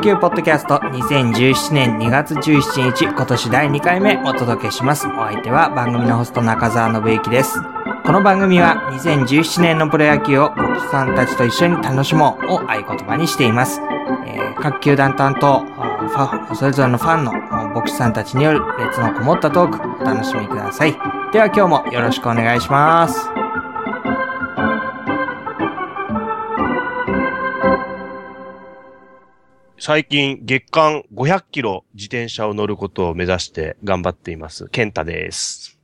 プロ野球ポッドキャスト2017年2月17日今年第2回目お届けします。お相手は番組のホスト中澤信之です。この番組は2017年のプロ野球を牧師さんたちと一緒に楽しもうを合言葉にしています。えー各球団担当、それぞれのファンの牧師さんたちによる熱のこもったトークお楽しみください。では今日もよろしくお願いします。最近月間500キロ自転車を乗ることを目指して頑張っています。ケンタです。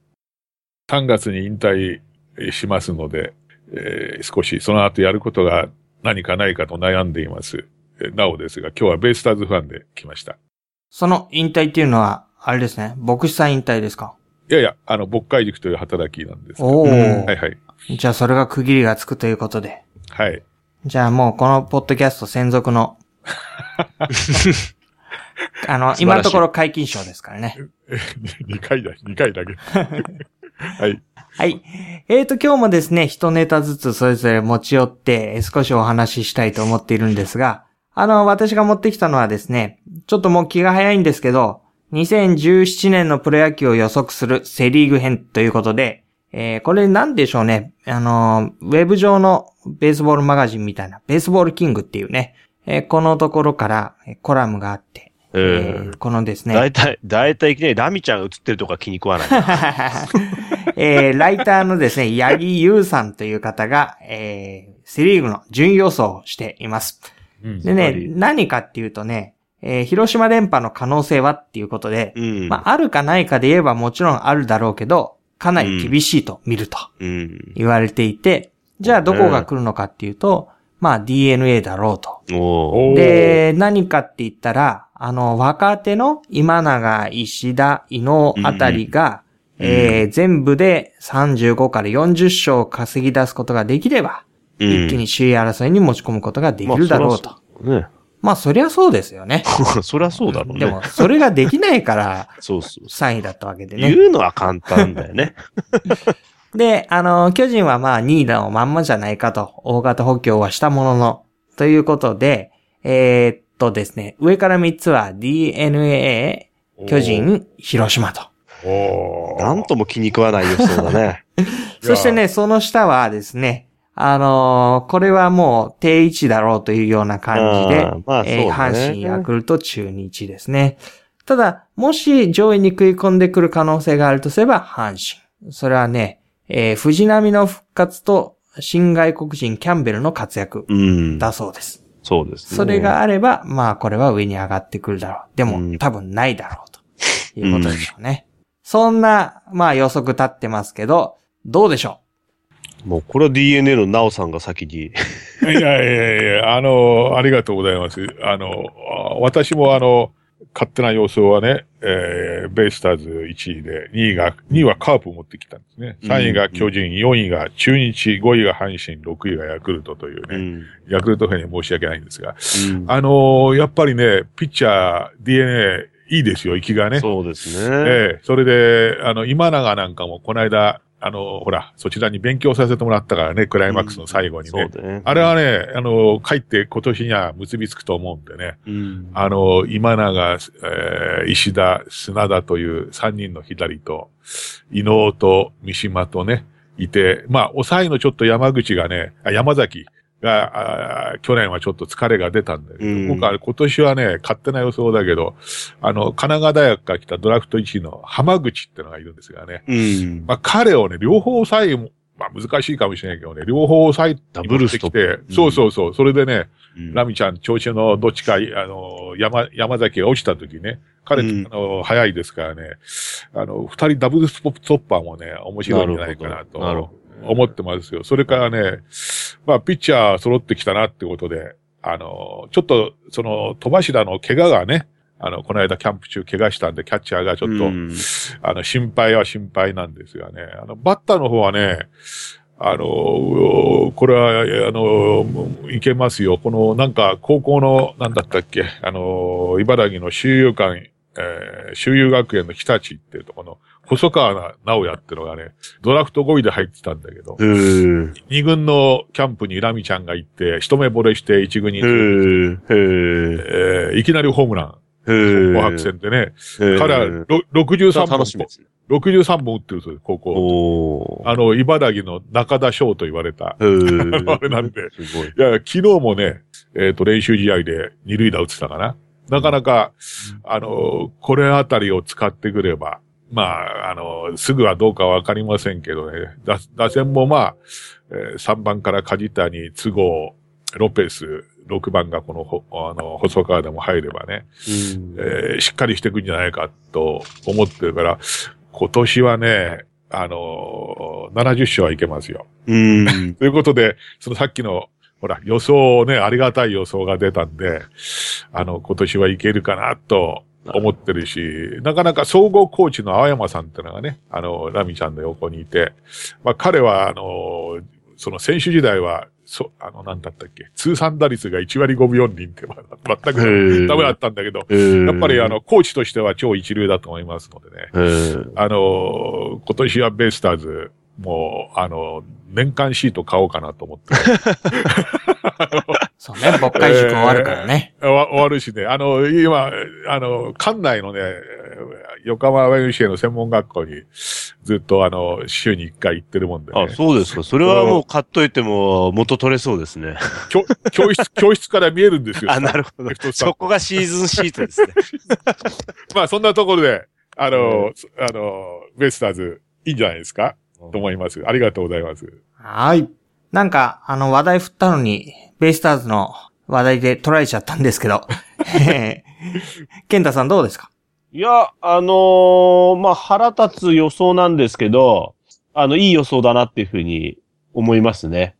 3月に引退しますので、えー少しその後やることが何かないかと悩んでいます。えーなおですが、今日はベイスターズファンで来ました。その引退っていうのは、あれですね、牧師さん引退ですか？いやいや、あの、牧会塾という働きなんですが。おはー。いはい。じゃあそれが区切りがつくということで。はい。じゃあもうこのポッドキャスト専属の、あの、今のところ解禁賞ですからね。2回だ、2回だけ。はい。はい。えーと、今日もですね、一ネタずつそれぞれ持ち寄ってえー少しお話ししたいと思っているんですが、あの、私が持ってきたのはですね、ちょっともう気が早いんですけど、2017年のプロ野球を予測するセリーグ編ということで、えーこれなんでしょうね。あの、ウェブ上のベースボールマガジンみたいな、ベースボールキングっていうね、えーこのところからえーコラムがあって、ええーこのですね、だいたい、だいたいいきなりラミちゃんが映ってるとか気に食わない。えーライターのですね、八木優さんという方が、えーセリーグの順位予想をしています。うんでね何かっていうとね、えー広島連覇の可能性はっていうことで、うん。まあ、あるかないかで言えばもちろんあるだろうけど、かなり厳しいと見るとうん。言われていて、じゃあどこが来るのかっていうと、まあ DNA だろうと。で、何かって言ったら、あの、若手の今永、石田、伊能あたりが、うんえー全部で35から40勝を稼ぎ出すことができれば、うん一気に首位争いに持ち込むことができるだろうと。ね。まあ、そりゃそうですよね。そりゃそうだろうね。でも、それができないから、そうそうそ3位だったわけでう。ね。言うのは簡単だよね。で、あの、巨人はまあ2位のまんまじゃないかと、大型補強はしたものの、ということで、えーっとですね、上から3つは DNA、巨人、広島と。おーなんとも気に食わない予想だね。そしてね、その下はですね、あのーこれはもう定位置だろうというような感じで、まあねえー阪神、ヤクルト、中日ですね。ただ、もし上位に食い込んでくる可能性があるとすれば、阪神。それはね、えー藤波の復活と新外国人キャンベルの活躍うん。だそうです。そうですね。それがあれば、まあこれは上に上がってくるだろう。でも、うん多分ないだろうということでしょうね。そんな、まあ予測立ってますけど、どうでしょもうこれは DNA のナオさんが先に。いやいやいや、あの、ありがとうございます。あの、あ私もあの、勝手な予想はね、えー、ベイスターズ1位で、2位が、2位はカープ持ってきたんですね。3位が巨人、4位が中日、5位が阪神、6位がヤクルトというね、うん。ヤクルトファンに申し訳ないんですが、うんあのやっぱりね、ピッチャー、DNA、いいですよ、息がね。そうですね。ええそれで、あの、今永なんかも、この間、あの、ほら、そちらに勉強させてもらったからね、クライマックスの最後にね。そうだね。あれはね、あの、帰って今年には結びつくと思うんでね。うん。あの、今永、えー石田、砂田という3人の左と、伊能と三島とね、いて、まあ、抑えのちょっと山口がね、あ山崎が、去年はちょっと疲れが出たんだけど、うん。僕は今年はね、勝手な予想だけど、あの、神奈川大学から来たドラフト1位の浜口ってのがいるんですがね、うん。まあ、彼をね、両方抑えも、まあ、難しいかもしれないけどね、両方抑えダブルストッそうそうそう、それでね、うん。ラミちゃん、調子のどっちか、あの、山、山崎が落ちた時ね、彼、うん。あの、早いですからね、あの、二人ダブルストッパーもね、面白いんじゃないかななるほど思ってますよ。それからね、まあ、ピッチャー揃ってきたなってことで、あの、ちょっと、その、戸柱の怪我がね、あの、この間キャンプ中怪我したんで、キャッチャーがちょっと、うんあの、心配は心配なんですがね。あの、バッターの方はね、あの、これは、あの、いけますよ。この、なんか、高校の、なんだったっけ、あの、茨城の周遊館、えー、周遊学園の日立っていうところの、細川直也ってのがね、ドラフト5位で入ってたんだけど、へー。二軍のキャンプにラミちゃんが行って、一目惚れして一軍にへ行って。えーいきなりホームラン。紅白戦でね。彼はろ63本、楽しみですね。63本打ってるそうです、高校。あの、茨城の中田翔と言われた。あれなんで。い。いや、昨日もね、えっ、と、練習試合で二塁打打ってたかな。なかなか、あの、これあたりを使ってくれば、まあ、あの、すぐはどうかわかりませんけどね、打打線もまあ、えー3番から梶谷、都合、ロペス、6番がこのほ、あの、細川でも入ればね、うんえーしっかりしていくんじゃないかと思ってるから、今年はね、あの70勝はいけますよ。うん。ということで、そのさっきの、ほら、予想ね、ありがたい予想が出たんで、あの、今年はいけるかなと思ってるし、なかなか総合コーチの青山さんってのがね、あの、ラミちゃんの横にいて、まあ彼は、あの、その選手時代は、そ、あの、なんだったっけ、通算打率が1割5分4厘って、まあ全へくー。ダメだったんだけど、やっぱりあの、、コーチとしては超一流だと思いますのでね。あの、今年はベイスターズ、もう、あの、年間シート買おうかなと思って。そうね、牧会塾終わるからね。わ終わるしね、あの、今、あの、館内のね、横浜 YMCA の専門学校にずっとあの、週に1回行ってるもんでね。あ、そうですか。それはもう買っといても元取れそうですね。教教室、教室から見えるんですよ。あ、なるほどそこがシーズンシートですね。まあ、そんなところで、あの、あの、ベイスターズ、いいんじゃないですか？と思います。ありがとうございます。はい。なんか、あの、話題振ったのに、ベイスターズの話題で取られちゃったんですけど。え ーケンタさんどうですか？いや、あのーまあ、腹立つ予想なんですけど、あの、いい予想だなっていうふうに思いますね。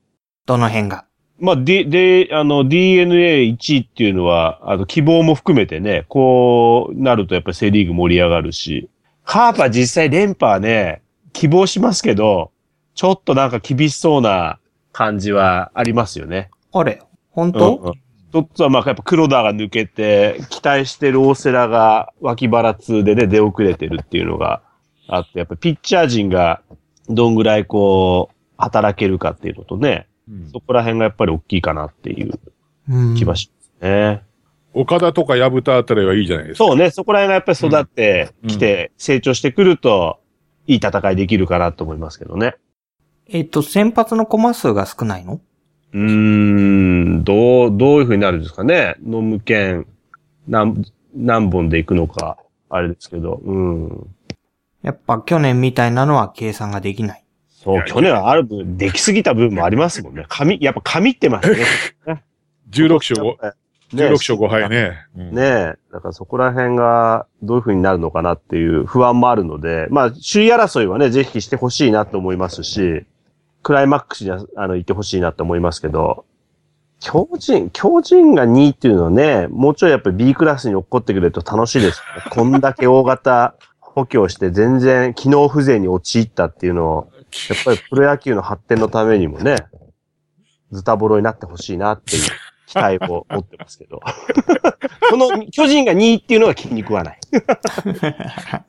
どの辺が？まあ、で、で、あの、DNA1 位っていうのは、あの、希望も含めてね、こうなるとやっぱりセリーグ盛り上がるし、カープは実際連覇はね、希望しますけど、ちょっとなんか厳しそうな感じはありますよね。あれ本うん当、うん一つはまあやっぱ黒田が抜けて、期待してる大瀬良が脇腹痛でね、出遅れてるっていうのがあって、やっぱピッチャー陣がどんぐらいこう、働けるかっていうのとね、うんそこら辺がやっぱり大きいかなっていううん気はしますね。岡田とか矢蓋あたりはいいじゃないですか。そうね、そこら辺がやっぱり育ってきて、成長してくると、いい戦いできるかなと思いますけどね。えっと、先発のコマ数が少ないの？うーん、どう、どういう風になるんですかね。ノム剣、何、何本でいくのか、あれですけど、うん。やっぱ去年みたいなのは計算ができない。そう、去年はある分、できすぎた部分もありますもんね。紙、やっぱ紙ってますね。16勝5、ね16勝5敗ね。うんねえ。だからそこら辺がどういう風になるのかなっていう不安もあるので、まあ、首位争いはね、ぜひしてほしいなと思いますし、クライマックスには、あの、行ってほしいなと思いますけど、巨人、巨人が2位っていうのはね、もうちょいやっぱり B クラスに落っこってくれると楽しいです、ね。こんだけ大型補強して全然機能不全に陥ったっていうのを、やっぱりプロ野球の発展のためにもね、ズタボロになってほしいなっていう期待を持ってますけど。その巨人が2位っていうのが気に食わない。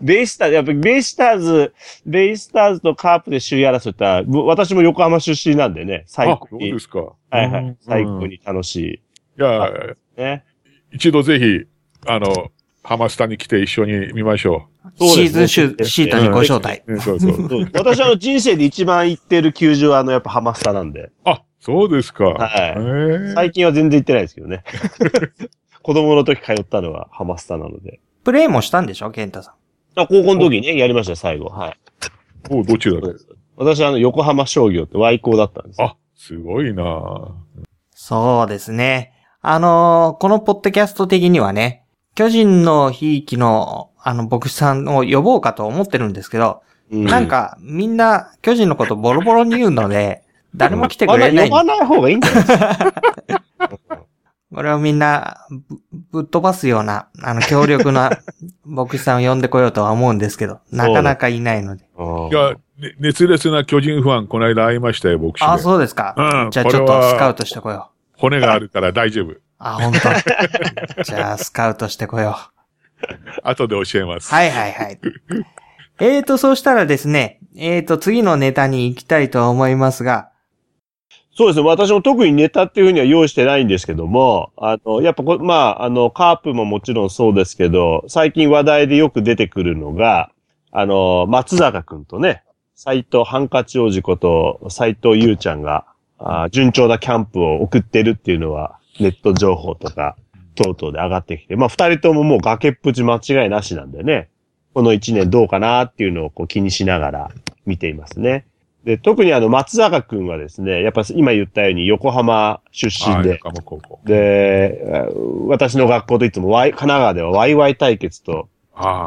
ベイスターズ、やっぱりベイスターズ、ベイスターズとカープで首位争いってのは、私も横浜出身なんでね、最あ、高にそうで。すか。はいはい。最高うん。に楽しいや、い。ね。一度ぜひ、あの、ハマスタに来て一緒に見ましょそうシーズンシュシートにご招待。私はあの人生で一番行ってる球場はあのやっぱハマスタなんで。あ、そうですか。はい最近は全然行ってないですけどね。子供の時通ったのはハマスタなので。プレイもしたんでしょケンタさん。あ、高校の時にね、やりましたよ、最後。はい。おどちらで私はあの、横浜商業って Y 校だったんですよ。あ、すごいなぁそうですね。あのーこのポッドキャスト的にはね、巨人のひいきの、あの、牧師さんを呼ぼうかと思ってるんですけど、うなん、か、みんな、巨人のことボロボロに言うので、誰も来てくれない。呼ばない方がいいんじゃないですか。これをみんなぶ、ぶっ飛ばすような、あの、強力な 牧師さんを呼んでこようとは思うんですけど、なかなかいないので。いや、ね熱烈な巨人ファン、この間会いましたよ、僕。あ、そうですか。うんじゃあちょっとスカウトしてこよう。骨があるから大丈夫。あ、本当。じゃあ、スカウトしてこよ後で教えます。はいはいはい。えーと、そうしたらですね、えーと、次のネタに行きたいと思いますが、そうですね。私も特にネタっていうふうには用意してないんですけども、あの、やっぱこ、まあ、あの、カープももちろんそうですけど、最近話題でよく出てくるのが、あの、松坂くんとね、斎藤ハンカチ王子こと斎藤優ちゃんが、あ順調なキャンプを送ってるっていうのは、ネット情報とか、等々で上がってきて、まあ、二人とももう崖っぷち間違いなしなんでね、この一年どうかなっていうのをこう気にしながら見ていますね。で、特にあの、松坂くんはですね、やっぱ今言ったように横浜出身はい、で。で、えー私の学校といつも、ワイ神奈川ではワイワイ対決と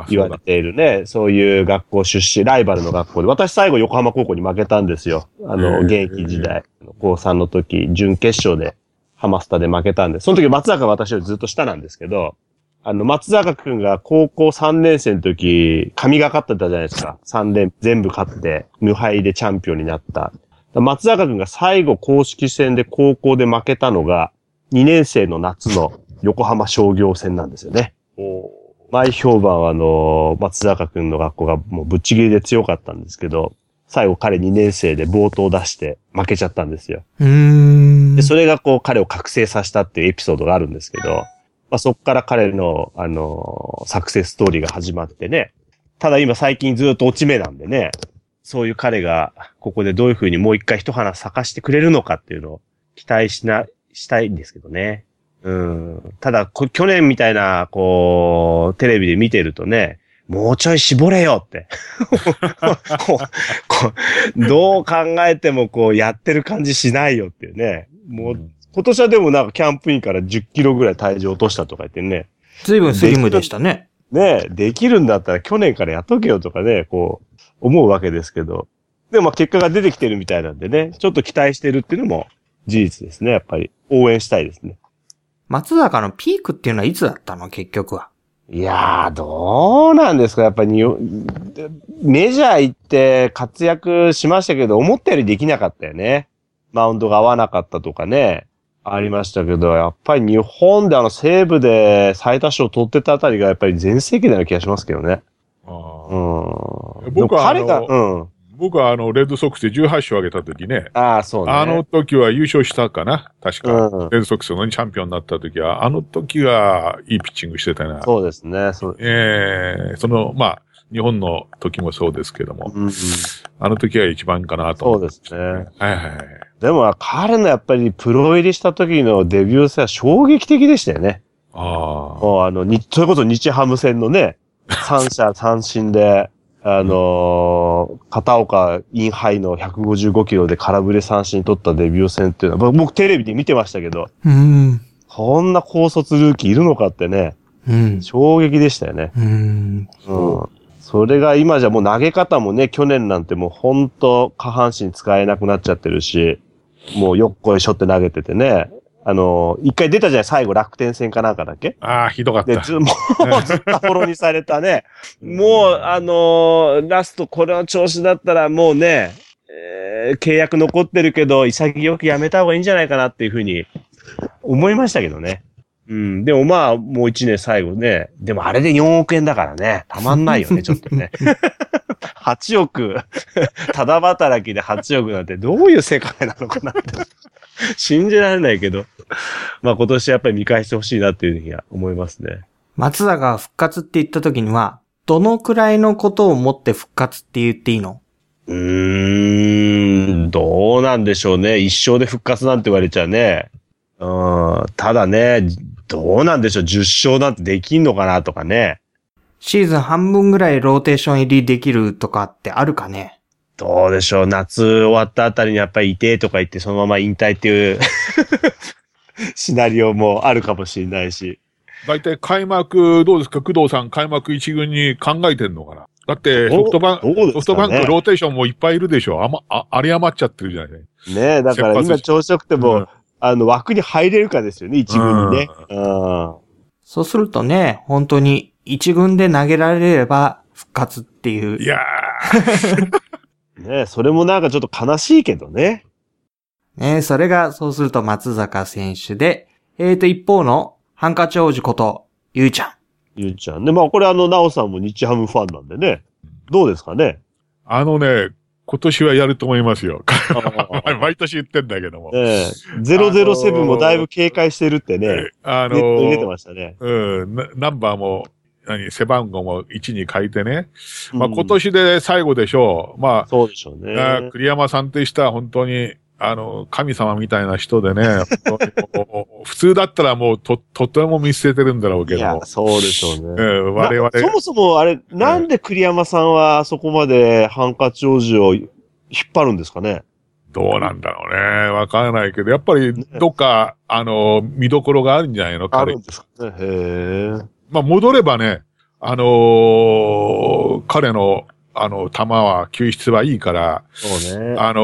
言われているね、そういう学校出身、ライバルの学校で、私最後横浜高校に負けたんですよ。あの、現役時代、高3の時、準決勝でハマスタで負けたんで、その時松坂は私よりずっと下なんですけど、あの、松坂くんが高校3年生の時、神がかってたじゃないですか。3連、全部勝って、無敗でチャンピオンになった。松坂くんが最後公式戦で高校で負けたのが、2年生の夏の横浜商業戦なんですよね。前評判はあの、松坂くんの学校がもうぶっちぎりで強かったんですけど、最後彼2年生で冒頭出して負けちゃったんですよ。うーんで、。それがこう彼を覚醒させたっていうエピソードがあるんですけど、まあそっから彼の、あの、サクセスストーリーが始まってね。ただ今最近ずっと落ち目なんでね、そういう彼がここでどういう風にもう一回一花咲かしてくれるのかっていうのを期待しな、したいんですけどね。うん。ただ、去年みたいな、こう、テレビで見てるとね、もうちょい絞れよって。こうこうどう考えてもこうやってる感じしないよっていうね。もう、今年はでもなんかキャンプインから10キロぐらい体重落としたとか言ってね。ずいぶんスリムでしたね。ねえ、できるんだったら去年からやっとけよとかね、こう、思うわけですけど。でもまあ結果が出てきてるみたいなんでね、ちょっと期待してるっていうのも事実ですね、やっぱり。応援したいですね。松坂のピークっていうのはいつだったの？結局は。いやー、どうなんですかやっぱりに、メジャー行って活躍しましたけど、思ったよりできなかったよね。マウンドが合わなかったとかね。ありましたけど、やっぱり日本であの西部で最多勝取ってたあたりがやっぱり全盛期なような気がしますけどね。あうあん。僕は彼が、あうん。僕はあの、レッドソックスで18勝上げた時ね、ああ、そうね。あの時は優勝したかな確か。うん。レッドソックスのチャンピオンになった時は、あの時はいいピッチングしてたな。そうですね。そう。ええその、まあ、日本の時もそうですけども、うんうん、あの時は一番かなと思そうですね。はいはいはい。でも彼のやっぱりプロ入りした時のデビュー戦は衝撃的でしたよね。ああ。もうあの、に、それこそ日ハム戦のね、三者三振で、あのー片岡インハイの155キロで空振れ三振取ったデビュー戦っていうのは、僕テレビで見てましたけど、うーん。こんな高卒ルーキーいるのかってね、うん。衝撃でしたよね。うーん。うん。それが今じゃもう投げ方もね、去年なんてもうほんと下半身使えなくなっちゃってるし、もうよっこいしょって投げててね、あのー一回出たじゃない？最後楽天戦かなんかだっけ？ああ、ひどかっで、た。ず、もう、ずっとフォローにされたね。もう、あのーラストこれの調子だったらもうね、えー契約残ってるけど、潔くやめた方がいいんじゃないかなっていうふうに思いましたけどね。うん。でもまあ、もう一年最後ね。でもあれで4億円だからね。たまんないよね、ちょっとね。8億、ただ働きで8億なんてどういう世界なのかなって。信じられないけど。まあ今年やっぱり見返してほしいなっていうふうには思いますね。松坂が復活って言った時には、どのくらいのことをもって復活って言っていいの？うーん、どうなんでしょうね。一生で復活なんて言われちゃね。うん、ただね、どうなんでしょう？10勝なんてできんのかなとかね。シーズン半分ぐらいローテーション入りできるとかってあるかね？どうでしょう？夏終わったあたりにやっぱりいてとか言ってそのまま引退っていう シナリオもあるかもしれないし。大体開幕、どうですか？工藤さん、開幕一軍に考えてんのかな？だって、ソフトバンク、ね？ソフトバンクローテーションもいっぱいいるでしょ。あま、あ、あり余っちゃってるじゃないねえ、だから今調子よくても、うんあの枠に入れるかですよね、一軍にね。うん。そうするとね、本当に一軍で投げられれば復活っていうい。や ねえ、それもなんかちょっと悲しいけどね。ね、それが、そうすると松坂選手で、えーと、一方のハンカチ王子こと、ゆうちゃん。ゆうちゃん。で、まあこれあの、なおさんも日ハムファンなんでね。どうですかね。あのね、今年はやると思いますよ。毎年言ってんだけども。ええ007もだいぶ警戒してるってね。あのネットに出てましたね。うん、なナンバーも、何、背番号も1に書いてね。まあうん今年で最後でしょう。まそうでしょうあ、ね。栗山さんって人は本当に、あの、神様みたいな人でね、普通だったらもうと、とても見捨ててるんだろうけいやそうでしょうえね。ー我々、なそもそもあれ、なんで栗山さんはそこまでハンカチ王子を引っ張るんですかね？どうなんだろうね。わからないけど、やっぱりどっか、あの、見どころがあるんじゃないの？彼あるんですかね？へえ。まあ、戻ればね、あのー彼の、あの、球は、救出はいいから、そうね。あの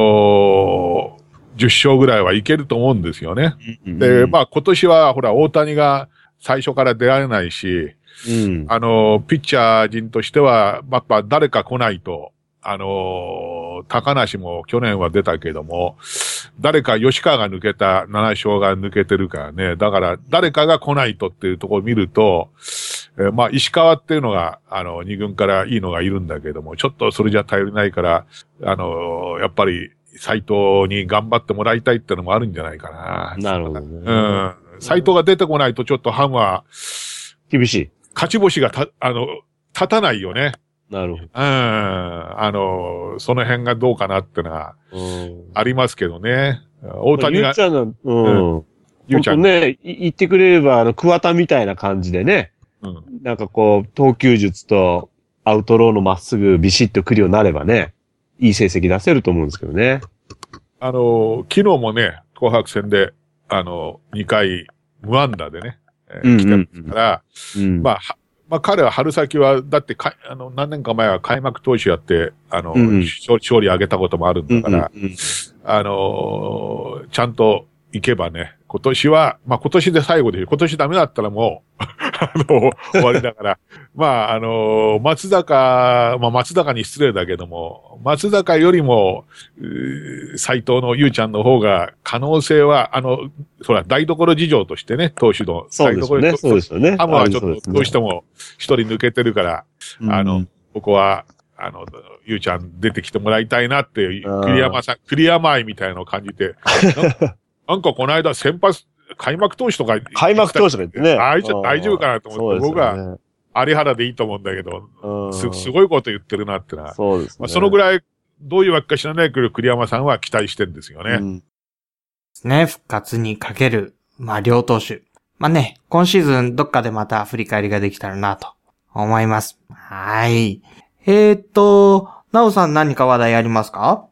ー10勝ぐらいはいけると思うんですよね。うんで、まあ今年は、ほら、大谷が最初から出られないし、うん。あのーピッチャー陣としては、やっぱ誰か来ないと、あのー高梨も去年は出たけども、誰か吉川が抜けた、7勝が抜けてるからね。だから、誰かが来ないとっていうところを見ると、えーまあ、石川っていうのが、あの、二軍からいいのがいるんだけども、ちょっとそれじゃ頼りないから、あのーやっぱり、斎藤に頑張ってもらいたいってのもあるんじゃないかな。なるほどね。うん。斎藤が出てこないとちょっとハムは、厳しい。勝ち星がた、あの、立たないよね。なるほうん。あの、その辺がどうかなってのはど。うん。ありますけどね。大谷がゆうち、ゃんの、うん。ゆうちゃんね、い言ってくれれば、あの、桑田みたいな感じでね、うん。なんかこう、投球術とアウトローのまっすぐビシッと来るようになればね、いい成績出せると思うんですけどね。あの、昨日もね、紅白戦で、あの、2回無安打でね、えーうん来てますから、うん。まあ、はまあ彼は春先は、だってか、あの、何年か前は開幕投手やって、あの、うんうん勝勝利上げたこともあるんうんだから、うんうんあのーちゃんと行けばね、今年は、まあ今年で最後で、今年ダメだったらもう、あの、終わりだから、まああのー松坂、まあ松坂に失礼だけども、松坂よりも、斎藤のゆうちゃんの方が可能性は、あの、ほら、台所事情としてね、投手のそうですよね。そうですよね。ハムはちょっとどうしても一人抜けてるから、あのうんここは、あの、ゆうちゃん出てきてもらいたいなっていう、栗山さん、栗山愛みたいなのを感じて、なんかこの間先発、開幕投手とか、開幕投手が言ってね。大丈夫大丈夫かなと思って僕有原でいいと思うんだけど、うんす、すごいこと言ってるなってな。そうですね。まあ、そのぐらい、どういうわけか知らないけど、栗山さんは期待してるんですよね。うんですね。復活にかける、まあ、両投手。まあね、今シーズンどっかでまた振り返りができたらなと思います。はい。えー、っと、なおさん何か話題ありますか？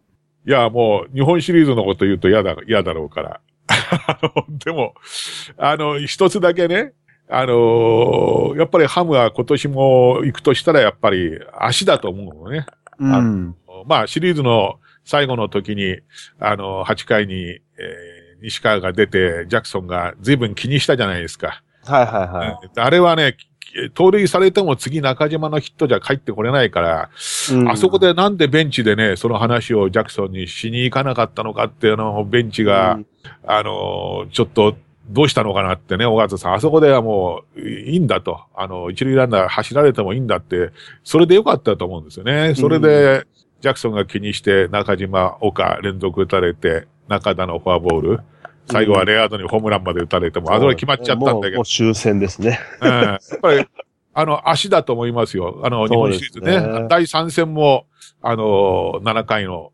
いや、もう、日本シリーズのこと言うと嫌だ、嫌だろうから。あの、でも、あの、一つだけね、あのやっぱりハムは今年も行くとしたらやっぱり足だと思うのね。うん。まあ、シリーズの最後の時に、あの、8回に、えー西川が出て、ジャクソンが随分気にしたじゃないですか。はいはいはい。あれはね、盗塁されても次中島のヒットじゃ帰ってこれないから、うんあそこでなんでベンチでね、その話をジャクソンにしに行かなかったのかっていうのをベンチが、あのーちょっと、どうしたのかなってね、小川さん。あそこではもう、いいんだと。あの、一塁ランナー走られてもいいんだって、それでよかったと思うんですよね。それで、ジャクソンが気にして、中島、岡連続打たれて、中田のフォアボール。最後はレアードにホームランまで打たれても、あそれ決まっちゃったんだけどもう終戦ですね。うんやっぱり、あの、足だと思いますよ。あの、日本シリーズね。ね第3戦も、あの、7回の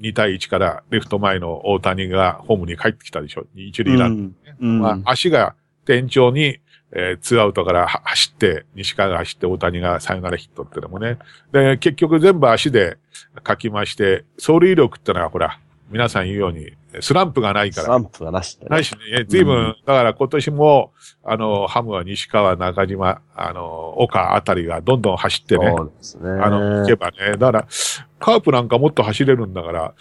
2対1からレフト前の大谷がホームに帰ってきたでしょ。一塁ランね。うんまあ、足が天井に、えーツーアウトからは走って、西川が走って大谷がサヨナラヒットってのもね。で、結局全部足で書きまして、走塁力ってのはほら、皆さん言うように、スランプがないからスラ。ンプがなしでねないしね、随分、うんだから今年も、あの、ハムは西川、中島、あの、岡あたりがどんどん走ってね、そうですね。あの、行けばね、だから、カープなんかもっと走れるんだから、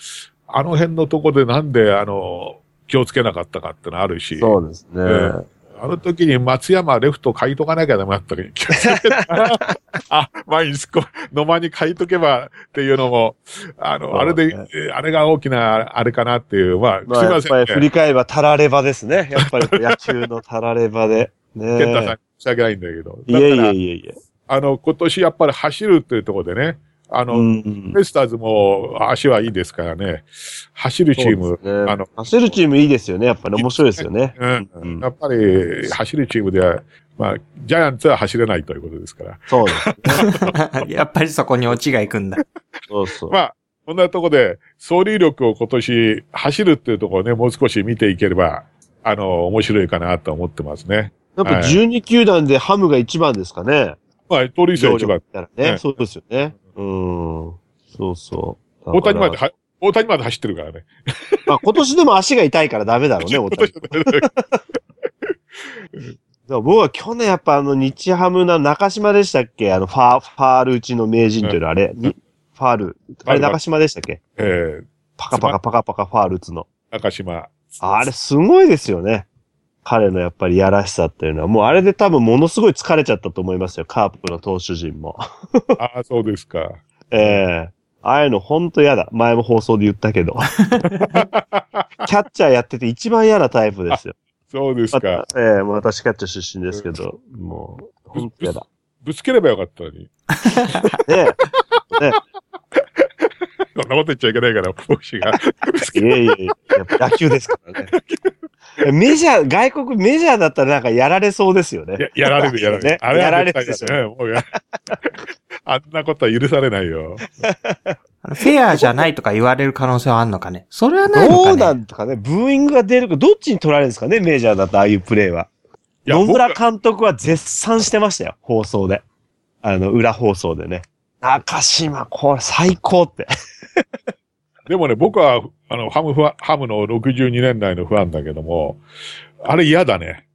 あの辺のとこでなんで、あの、気をつけなかったかってのあるし、そうですね。うんあの時に松山レフト書いとかなきゃダメだったけ あ、前にすこ、野間に書いとけばっていうのも、あの、ねあれで、えあれが大きな、あれかなっていう、まあ、まあ、やっすいませんね。ぱり振り返ればタラレバですね。やっぱり 野球のタラレバで。ね健太さん、申し訳ないんだけど。いえいえいえいえ。あの、今年やっぱり走るっていうところでね、あの、うんベイスターズも足はいいですからね、走るチーム、ねあの、走るチームいいですよね。やっぱり面白いですよね。うんうんやっぱり走るチームでは、まあ、ジャイアンツは走れないということですから。そうです。やっぱりそこにオチが行くんだ。そうそう。まあ、こんなところで、総理力を今年走るっていうところをね、もう少し見ていければ、あの、面白いかなと思ってますね。やっぱ12球団でハムが一番ですかね。まあ、盗塁数は一番。ねそうですよね。うん。そうそう。大谷までは、大谷まで走ってるからね。まあ今年でも足が痛いからダメだろうね、大谷。僕は去年やっぱあの日ハムな中島でしたっけ？あのファー、ファール打ちの名人というのはあれ、にファール。あれ中島でしたっけ？えパカパカパカパカファール打つの。ー、中島。あれすごいですよね。彼のやっぱりやらしさっていうのは、もうあれで多分ものすごい疲れちゃったと思いますよ、カープの投手陣も。ああ、そうですか。ええああいうのほんと嫌だ。前も放送で言ったけど。キャッチャーやってて一番嫌なタイプですよ。そうですまか。たええもう私キャッチャー出身ですけど、もう、ほんと嫌だ。ぶつければよかったのに。ねえ。ね そんなこと言っちゃいけないから、牧師が。いえいえいえ、やっぱ野球ですからね。メジャー、外国メジャーだったらなんかやられそうですよね。や やられる、やられる。ねあれはやられる絶対だね。もうやあんなことは許されないよ。フェアじゃないとか言われる可能性はあんのかね？それはないのどうかね。なんとかね、ブーイングが出るか、どっちに取られるんですかね、メジャーだとああいうプレーは。野村僕監督は絶賛してましたよ、放送で。あの、裏放送でね。中島、これ最高って。でもね、僕は、あの、ハムファ、ハムの62年代のファンだけども、あれ嫌だね。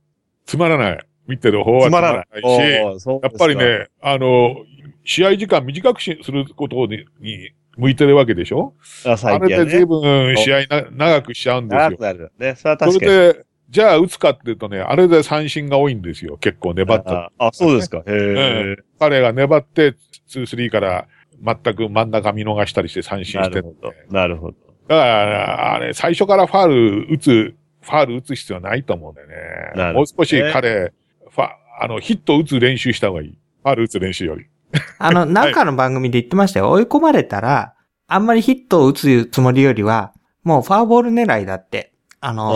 つまらない。見てる方はつまらない。し、やっぱり、ね、あの、試合時間短くしすることにに向いてるわけでしょ？ああ最近はれで随ね。分試合な長くしちゃうんですよ長く。なる。ね、それはそ確かに。れで、じゃあ打つかっていうとね、あれで三振が多いんですよ。結構粘った。ああ、そうですか。へえ。彼が粘って、2、3から全く真ん中見逃したりして三振してるなるほど。なるほど。だから、あれ、最初からファール打つ、ファール打つ必要ないと思うんだよね。なるほどもう少し彼、ファ、あの、ヒット打つ練習した方がいい。ファール打つ練習より。あの、なんかの番組で言ってましたよ。追い込まれたら、あんまりヒットを打つつもりよりは、もうファーボール狙いだって。あの、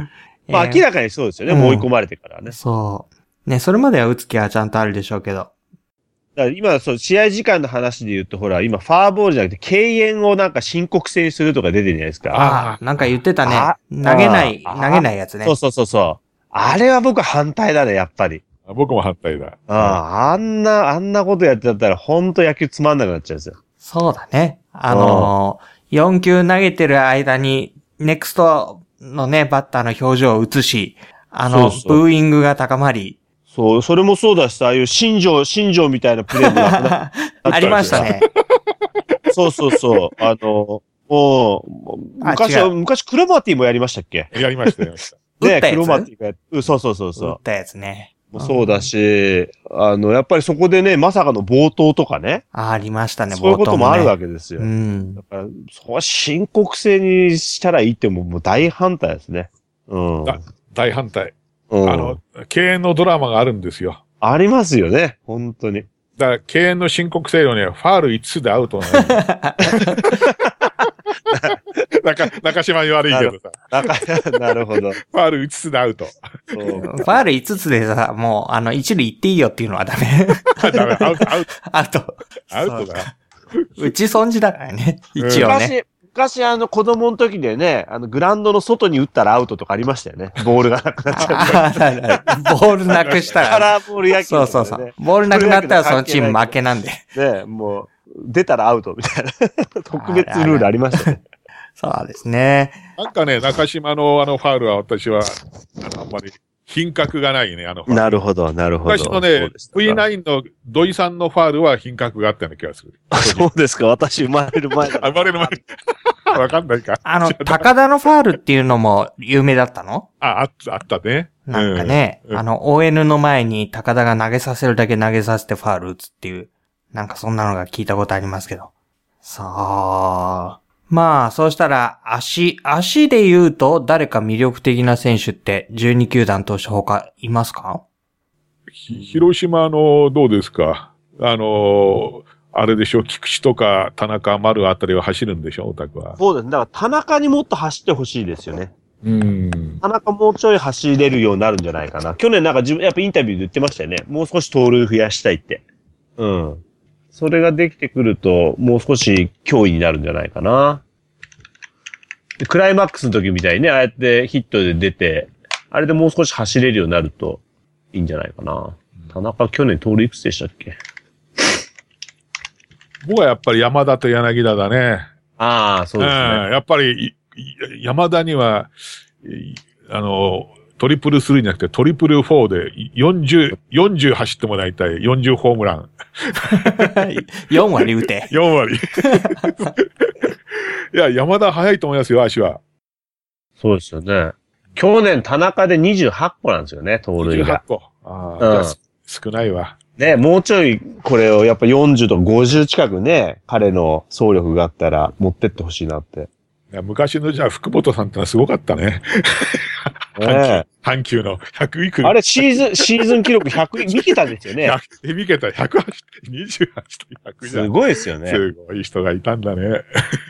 まあえー明らかにそうですよね。うんもう追い込まれてからね。そう。ね、それまでは打つ気はちゃんとあるでしょうけど。だ今、そう、試合時間の話で言うと、ほら、今、ファーボールじゃなくて、敬遠をなんか申告制にするとか出てるじゃないですか。ああ、なんか言ってたねあ。投げない、あ投げないやつねそう。そうそうそう。あれは僕反対だね、やっぱり。僕も反対だ。ああ、あんな、あんなことやってたら、ほんと野球つまんなくなっちゃうんですよ。そうだね。あのー、4球投げてる間に、ネクストのね、バッターの表情を映し、あの、そうそうブーイングが高まり。そう、それもそうだしさ、ああいう新庄、新庄みたいなプレーもなくな ありましたね。そうそうそう。あの、もう、あ昔は、昔クロマティもやりましたっけ？やりました、やりました。ね、クロマティがやっうんそうそうそうそう打っ。たやつね。もうそうだし、あの、やっぱりそこでね、まさかの冒頭とかね、あありましたね、そういうこともあるわけけですよ。うんだ。から、そこは申告制にしたらいいってもうもう大反対ですね。うん。だ大反対。うん、あの、敬遠のドラマがあるんですよ。ありますよね、本当に。だから、敬遠の申告制度ね、ファール5つでアウトなの。中、中島に悪いけどさ、なるほど。ファール5つでアウト。ファール5つでさ、もう、あの、一塁行っていいよっていうのはダメ。ダメ、アウト、アウト、アウト。アウトだ。うち損じだからね。一応ね。昔、昔あの子供の時でね、あのグラウンドの外に打ったらアウトとかありましたよね。ボールがなくなっちゃう。ああるあるボールなくしたカら。ラーボール野球そうそうそう。ボールなくなったらそのチーム負けなんで。ね、もう、出たらアウトみたいな。特別ルールありましたね。そうですね。なんかね、中島のあのファールは私は、あの、あんまり品格がないね、あのファール。なるほど、なるほど。昔のねそうでしたか V9 の土井さんのファールは品格があったような気がする。そうですか、私生まれる前 生まれる前に。わかんないか。あの、高田のファールっていうのも有名だったの？あ、あった、あったね。なんかね、うんあの、ON の前に高田が投げさせるだけ投げさせてファール打つっていう、なんかそんなのが聞いたことありますけど。さあ、まあ、そうしたら、足、足で言うと、誰か魅力的な選手って、12球団投手他いますか？ひ広島の、どうですか？あの、あれでしょ、菊池とか田中丸あたりは走るんでしょ、オタクは。そうですね。だから田中にもっと走ってほしいですよね。うん。田中もうちょい走れるようになるんじゃないかな。去年なんか自分、やっぱインタビューで言ってましたよね。もう少し盗塁増やしたいって。うん。それができてくると、もう少し脅威になるんじゃないかな。でクライマックスの時みたいにね、ああやってヒットで出て、あれでもう少し走れるようになるといいんじゃないかな。田中去年盗塁いくつでしたっけ？僕はやっぱり山田と柳田だね。ああ、そうですね。んやっぱり、山田には、いあの、トリプルスリーじゃなくてトリプルフォーで40、40走ってもらいたい。40ホームラン。4割打て。4割。いや、山田早いと思いますよ、足は。そうですよね。去年田中で28個なんですよね、盗塁28が。個。ああ、うん少ないわ。ね、もうちょいこれをやっぱ40とか50近くね、彼の走力があったら持ってってほしいなって。いや昔のじゃあ福本さんってのはすごかったね。ね阪急の100いくあれシーズン、シーズン記録100見てたんですよね。100で見けた108、28と100じゃすん。ごいですよね。すごい人がいたんだね。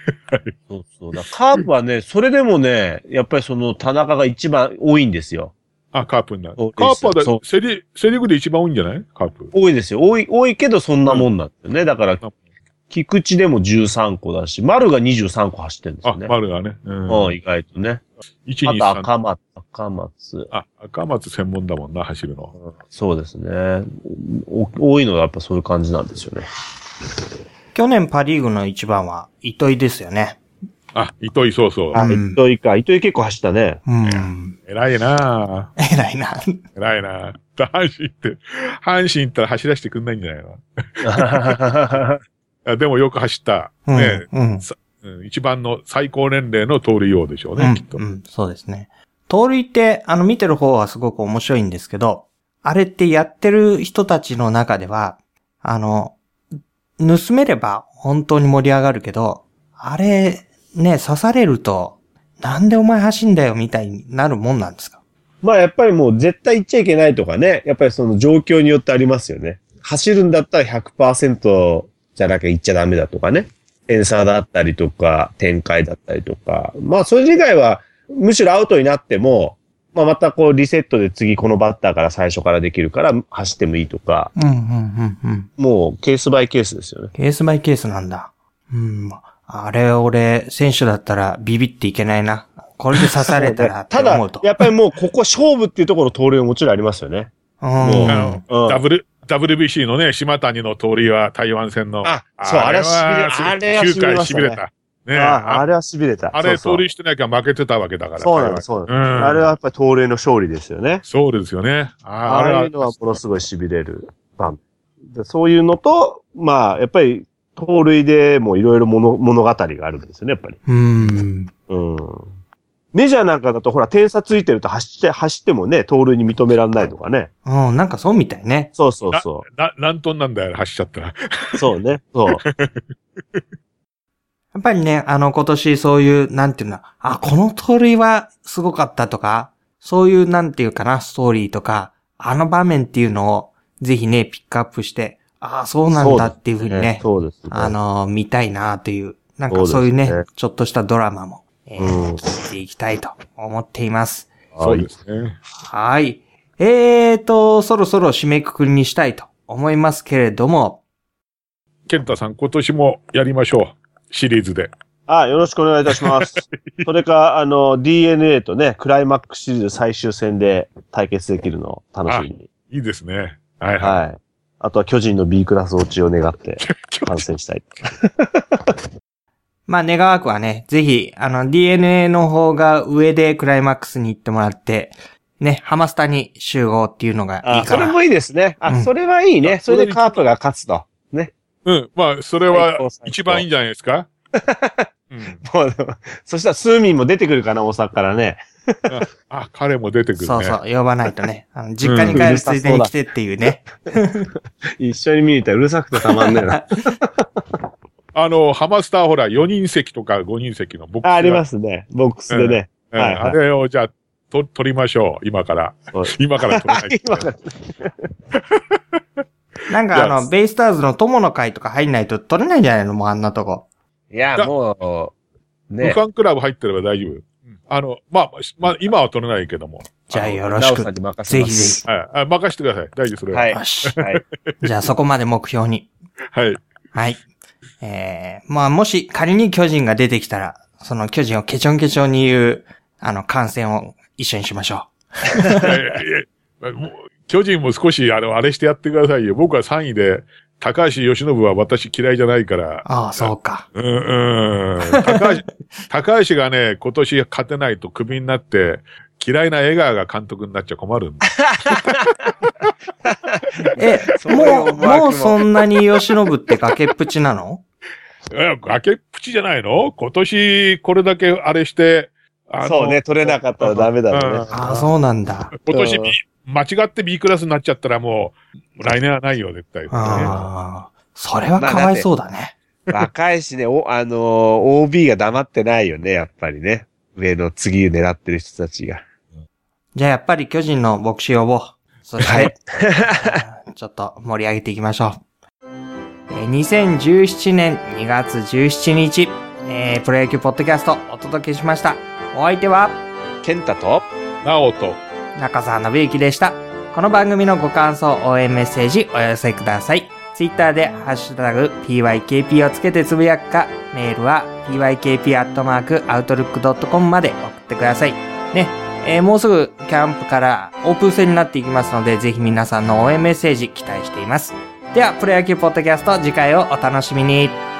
そうそう。だカープはね、それでもね、やっぱりその田中が一番多いんですよ。あ、カープになる。カープはだセリ、セリーグで一番多いんじゃない？カープ。多いですよ。多い、多いけどそんなもんなんですよね。だから、菊池でも13個だし、丸が23個走ってるんですあよ、ね。丸がね。う。うんん、意外とね。1、2、あと3。赤松、赤松。あ、赤松専門だもんな、走るの。そうですね。お多いのはやっぱそういう感じなんですよね。去年パリーグの一番は糸井ですよね。あ、糸井そうそう。あ、うん糸井か。糸井結構走ったね。うん。偉いなぁ。偉いな。偉いなぁ。阪神って、阪神行ったら走らせてくんないんじゃないの？あでもよく走った。うん。ね、うん。うん一番の最高年齢の通りようでしょうね、うんきっと。うん、そうですね。盗塁って、あの、見てる方はすごく面白いんですけど、あれってやってる人たちの中では、あの、盗めれば本当に盛り上がるけど、あれ、ね、刺されると、なんでお前走んだよみたいになるもんなんですか？まあやっぱりもう絶対行っちゃいけないとかね。やっぱりその状況によってありますよね。走るんだったら100%じゃなきゃ行っちゃダメだとかね。点差だったりとか、展開だったりとか。まあそれ以外は、むしろアウトになっても、まあまたこうリセットで次このバッターから最初からできるから走ってもいいとか、うん、うん、うん、うん。もうケースバイケースですよね。ケースバイケースなんだ。うん。あれ、俺、選手だったらビビっていけないな。これで刺されたらってただ思うと。やっぱりもうここ勝負っていうところ盗塁はもちろんありますよね。うん。もうあの、うん W、WBC のね、島谷の通りは台湾戦の。あそうあれは痺れすごいあれは9回痺れたね痺れた。ねあああれは痺れた。あれそうそう盗塁してなきゃ負けてたわけだから。そうなんです、そうなんあれはやっぱり盗塁の勝利ですよね。そうですよね。あああれのはものすごい痺れる場そういうのと、まあ、やっぱり盗塁でもいろいろ物物語があるんですよね、やっぱり。うん。うん。メジャーなんかだとほら点差ついてると走って、走ってもね、盗塁に認められないとかね。うん、なんかそうみたいね。そうそうそな、何トンなんだよ、走っちゃったら。う。そうね。そう。やっぱりね、あの、今年そういう、なんていうの、あ、この盗塁はすごかったとか、そういう、なんていうかな、ストーリーとか、あの場面っていうのを、ぜひね、ピックアップして、ああ、そうなんだっていうふうにね、そうですね。あの、見たいなという、なんかそうですねそういうね、ちょっとしたドラマも、えーうん聞いていきたいと思っています。そうですね。はい。えーと、そろそろ締めくくりにしたいと思いますけれども、ケンタさん、今年もやりましょう。シリーズで。あ、よろしくお願いいたします。それか、あの、DNA とね、クライマックスシリーズ最終戦で対決できるのを楽しみに。いいですね。はいはい。はい。あとは巨人の B クラス落ちを願って 観戦したい。まあ、願わくはね、ぜひ、あの、DNA の方が上でクライマックスに行ってもらって、ね、ハマスタに集合っていうのがいいあ、かな。それもいいですね。あ、うんそれはいいね。それでカープが勝つと。ね。うん。まあ、それ最は一番いいんじゃないですか？うん。もう、そしたらスーミンも出てくるかな、大阪からね。あ、彼も出てくるね。そうそう、呼ばないとね。あの実家に帰るついでに来てっていうね。一緒に見に行ったらうるさくてたまんねえな。あの、ハマスターほら、4人席とか5人席のボックスが。あ、ありますね。ボックスでね。うんはいはいあれをじゃあ、と取りましょう。今からはい。今から取らないと 今から なんかあの、ベイスターズの友の会とか入んないと取れないんじゃないの？もうあんなとこ。いや、もう、ね無。観クラブ入ってれば大丈夫。あの、まあ、まあ、今は取れないけども。じゃあのよろしく。ぜひぜひ。はい。あ任せてください。大丈夫、それは。はいよし。はい。じゃあそこまで目標に。はい。はい。えー、まあもし仮に巨人が出てきたら、その巨人をケチョンケチョンに言う、あの、観戦を一緒にしましょう巨人も少し、あの、あれしてやってくださいよ。僕は3位で、高橋由伸は私嫌いじゃないからう。。ああ、そうか。うん、うん。高橋、高橋がね、今年勝てないとクビになって、嫌いな江川が監督になっちゃ困るんだ。え、もう、ももうそんなに吉信って崖っぷちなの？え、崖っぷちじゃないの？今年これだけあれして、そうね、取れなかったらダメだろううんね。ああ、そうなんだ。今年間違って B クラスになっちゃったらもう、来年はないよ、絶対。ああ、それはかわいそうだね。若いしね、お、あのー OB が黙ってないよね、やっぱりね。上の次狙ってる人たちが。じゃあやっぱり巨人の牧師呼ぼう。そして、はいうん ちょっと盛り上げていきましょう。えー2017年2月17日、えープロ野球ポッドキャストお届けしました。お相手はケンタと、なおと、中澤信之でした。この番組のご感想、応援メッセージお寄せください。ツイッターでハッシュタグ PYKP をつけてつぶやくか、メールは PYKP.outlook.com まで送ってください。ね、えーもうすぐキャンプからオープン戦になっていきますので、ぜひ皆さんの応援メッセージ期待しています。では、プロ野球ポッドキャスト次回をお楽しみに。